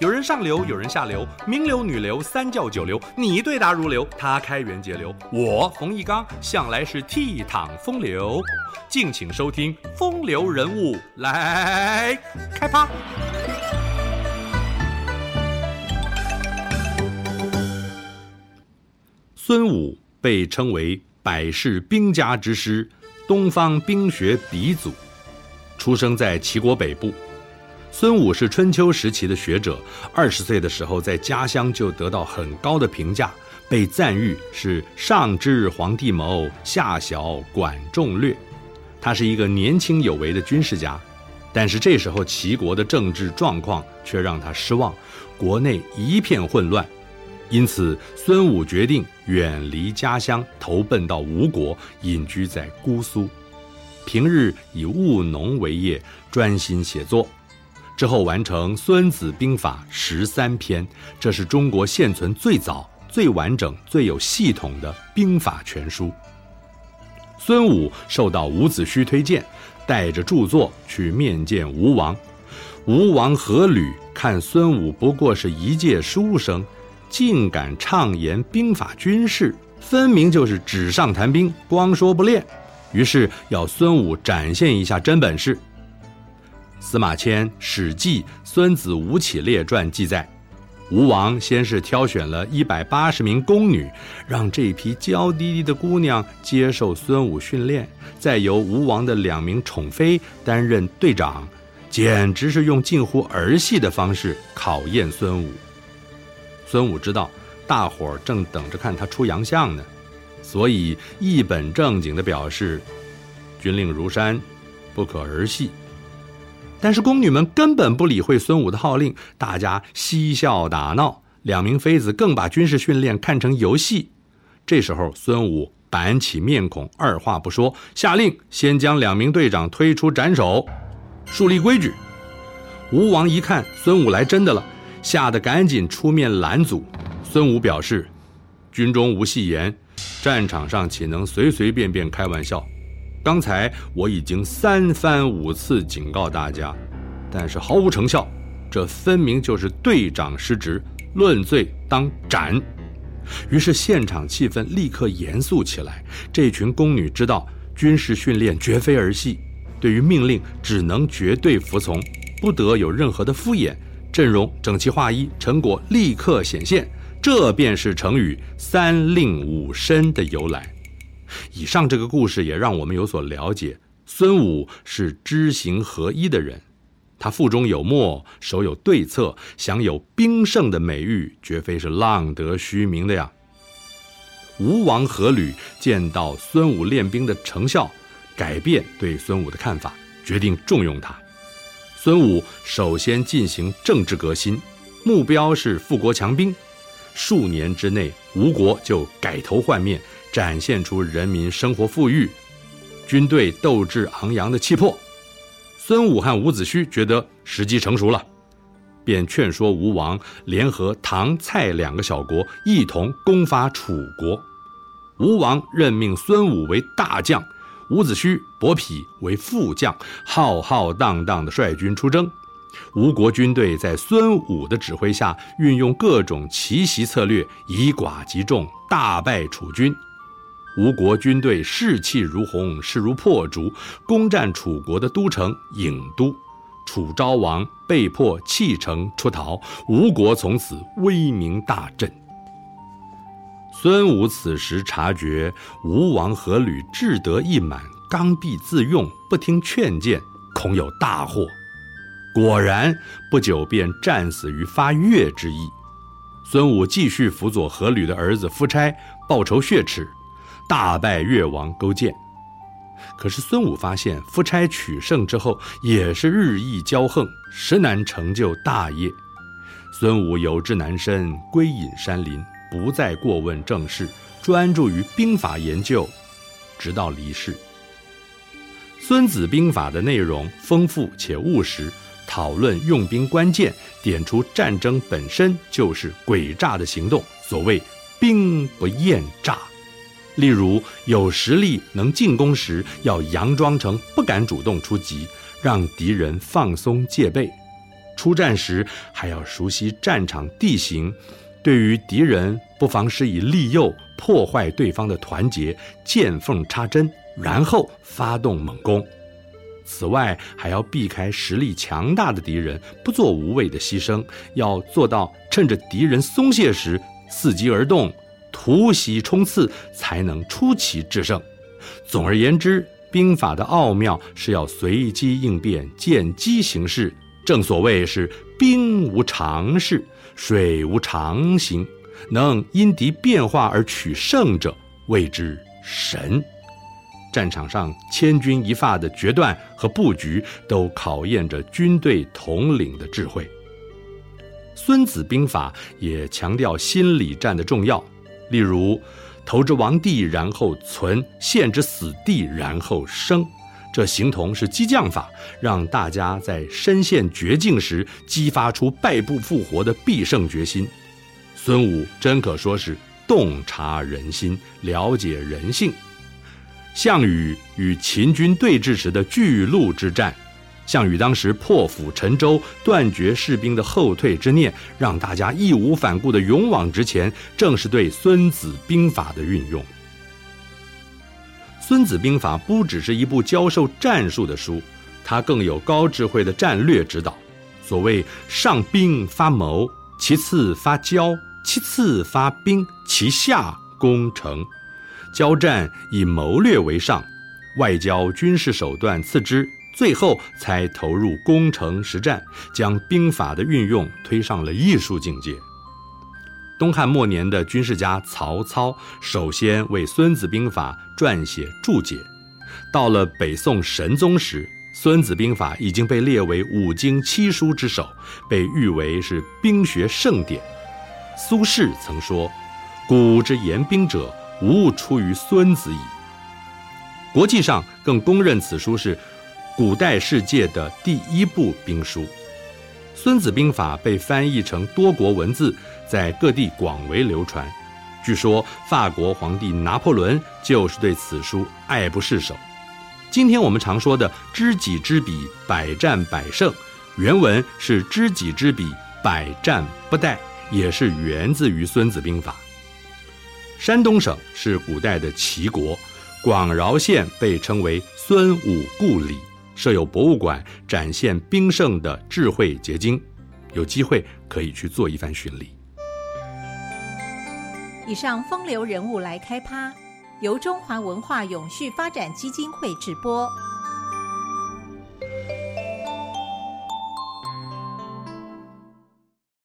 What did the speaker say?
有人上流，有人下流，名流、女流、三教九流，你对答如流，他开源节流，我冯一刚向来是倜傥风流。敬请收听《风流人物》来开趴。孙武被称为百世兵家之师，东方兵学鼻祖，出生在齐国北部。孙武是春秋时期的学者，二十岁的时候在家乡就得到很高的评价，被赞誉是上知皇帝谋，下晓管仲略。他是一个年轻有为的军事家，但是这时候齐国的政治状况却让他失望，国内一片混乱，因此孙武决定远离家乡，投奔到吴国，隐居在姑苏，平日以务农为业，专心写作。之后完成《孙子兵法》十三篇，这是中国现存最早、最完整、最有系统的兵法全书。孙武受到伍子胥推荐，带着著作去面见吴王。吴王阖闾看孙武不过是一介书生，竟敢畅言兵法军事，分明就是纸上谈兵，光说不练。于是要孙武展现一下真本事。司马迁《史记·孙子吴起列传》记载，吴王先是挑选了一百八十名宫女，让这批娇滴滴的姑娘接受孙武训练，再由吴王的两名宠妃担任队长，简直是用近乎儿戏的方式考验孙武。孙武知道大伙儿正等着看他出洋相呢，所以一本正经地表示：“军令如山，不可儿戏。”但是宫女们根本不理会孙武的号令，大家嬉笑打闹，两名妃子更把军事训练看成游戏。这时候，孙武板起面孔，二话不说，下令先将两名队长推出斩首，树立规矩。吴王一看孙武来真的了，吓得赶紧出面拦阻。孙武表示：“军中无戏言，战场上岂能随随便便开玩笑？”刚才我已经三番五次警告大家，但是毫无成效。这分明就是队长失职，论罪当斩。于是现场气氛立刻严肃起来。这群宫女知道军事训练绝非儿戏，对于命令只能绝对服从，不得有任何的敷衍。阵容整齐划一，成果立刻显现。这便是成语“三令五申”的由来。以上这个故事也让我们有所了解，孙武是知行合一的人，他腹中有墨，手有对策，享有兵圣的美誉，绝非是浪得虚名的呀。吴王阖闾见到孙武练兵的成效，改变对孙武的看法，决定重用他。孙武首先进行政治革新，目标是富国强兵，数年之内，吴国就改头换面。展现出人民生活富裕、军队斗志昂扬的气魄。孙武和伍子胥觉得时机成熟了，便劝说吴王联合唐、蔡两个小国一同攻伐楚国。吴王任命孙武为大将，伍子胥、伯嚭为副将，浩浩荡荡地率军出征。吴国军队在孙武的指挥下，运用各种奇袭策略，以寡击众，大败楚军。吴国军队士气如虹，势如破竹，攻占楚国的都城郢都。楚昭王被迫弃城出逃，吴国从此威名大振。孙武此时察觉吴王阖闾志得意满，刚愎自用，不听劝谏，恐有大祸。果然，不久便战死于发越之役。孙武继续辅佐阖闾的儿子夫差报仇雪耻。大败越王勾践，可是孙武发现夫差取胜之后也是日益骄横，实难成就大业。孙武有志难伸，归隐山林，不再过问政事，专注于兵法研究，直到离世。《孙子兵法》的内容丰富且务实，讨论用兵关键，点出战争本身就是诡诈的行动。所谓“兵不厌诈”。例如，有实力能进攻时，要佯装成不敢主动出击，让敌人放松戒备；出战时还要熟悉战场地形，对于敌人不妨施以利诱，破坏对方的团结，见缝插针，然后发动猛攻。此外，还要避开实力强大的敌人，不做无谓的牺牲，要做到趁着敌人松懈时伺机而动，突袭冲刺，才能出奇制胜。总而言之，兵法的奥妙是要随机应变，见机行事。正所谓是兵无常势，水无常形，能因敌变化而取胜者，谓之神。战场上千钧一发的决断和布局，都考验着军队统领的智慧。孙子兵法也强调心理战的重要，例如“投之亡地，然后存；陷之死地，然后生”，这形同是激将法，让大家在身陷绝境时激发出败不复活的必胜决心。孙武真可说是洞察人心，了解人性。项羽与秦军对峙时的巨鹿之战，项羽当时破釜沉舟，断绝士兵的后退之念，让大家义无反顾地勇往直前，正是对《孙子兵法》的运用。《孙子兵法》不只是一部教授战术的书，它更有高智慧的战略指导。所谓“上兵发谋，其次发交，其次发兵，其下攻城”。交战以谋略为上，外交军事手段次之，最后才投入攻城实战，将兵法的运用推上了艺术境界。东汉末年的军事家曹操，首先为《孙子兵法》撰写注解。到了北宋神宗时，《孙子兵法》已经被列为五经七书之首，被誉为是兵学圣典。苏轼曾说：“古之言兵者。”无出于孙子矣。国际上更公认此书是古代世界的第一部兵书。《孙子兵法》被翻译成多国文字，在各地广为流传。据说法国皇帝拿破仑就是对此书爱不释手。今天我们常说的“知己知彼，百战百胜”，原文是“知己知彼，百战不殆”，也是源自于《孙子兵法》。山东省是古代的齐国，广饶县被称为孙武故里，设有博物馆，展现兵圣的智慧结晶。有机会可以去做一番巡礼。以上风流人物来开趴，由中华文化永续发展基金会直播。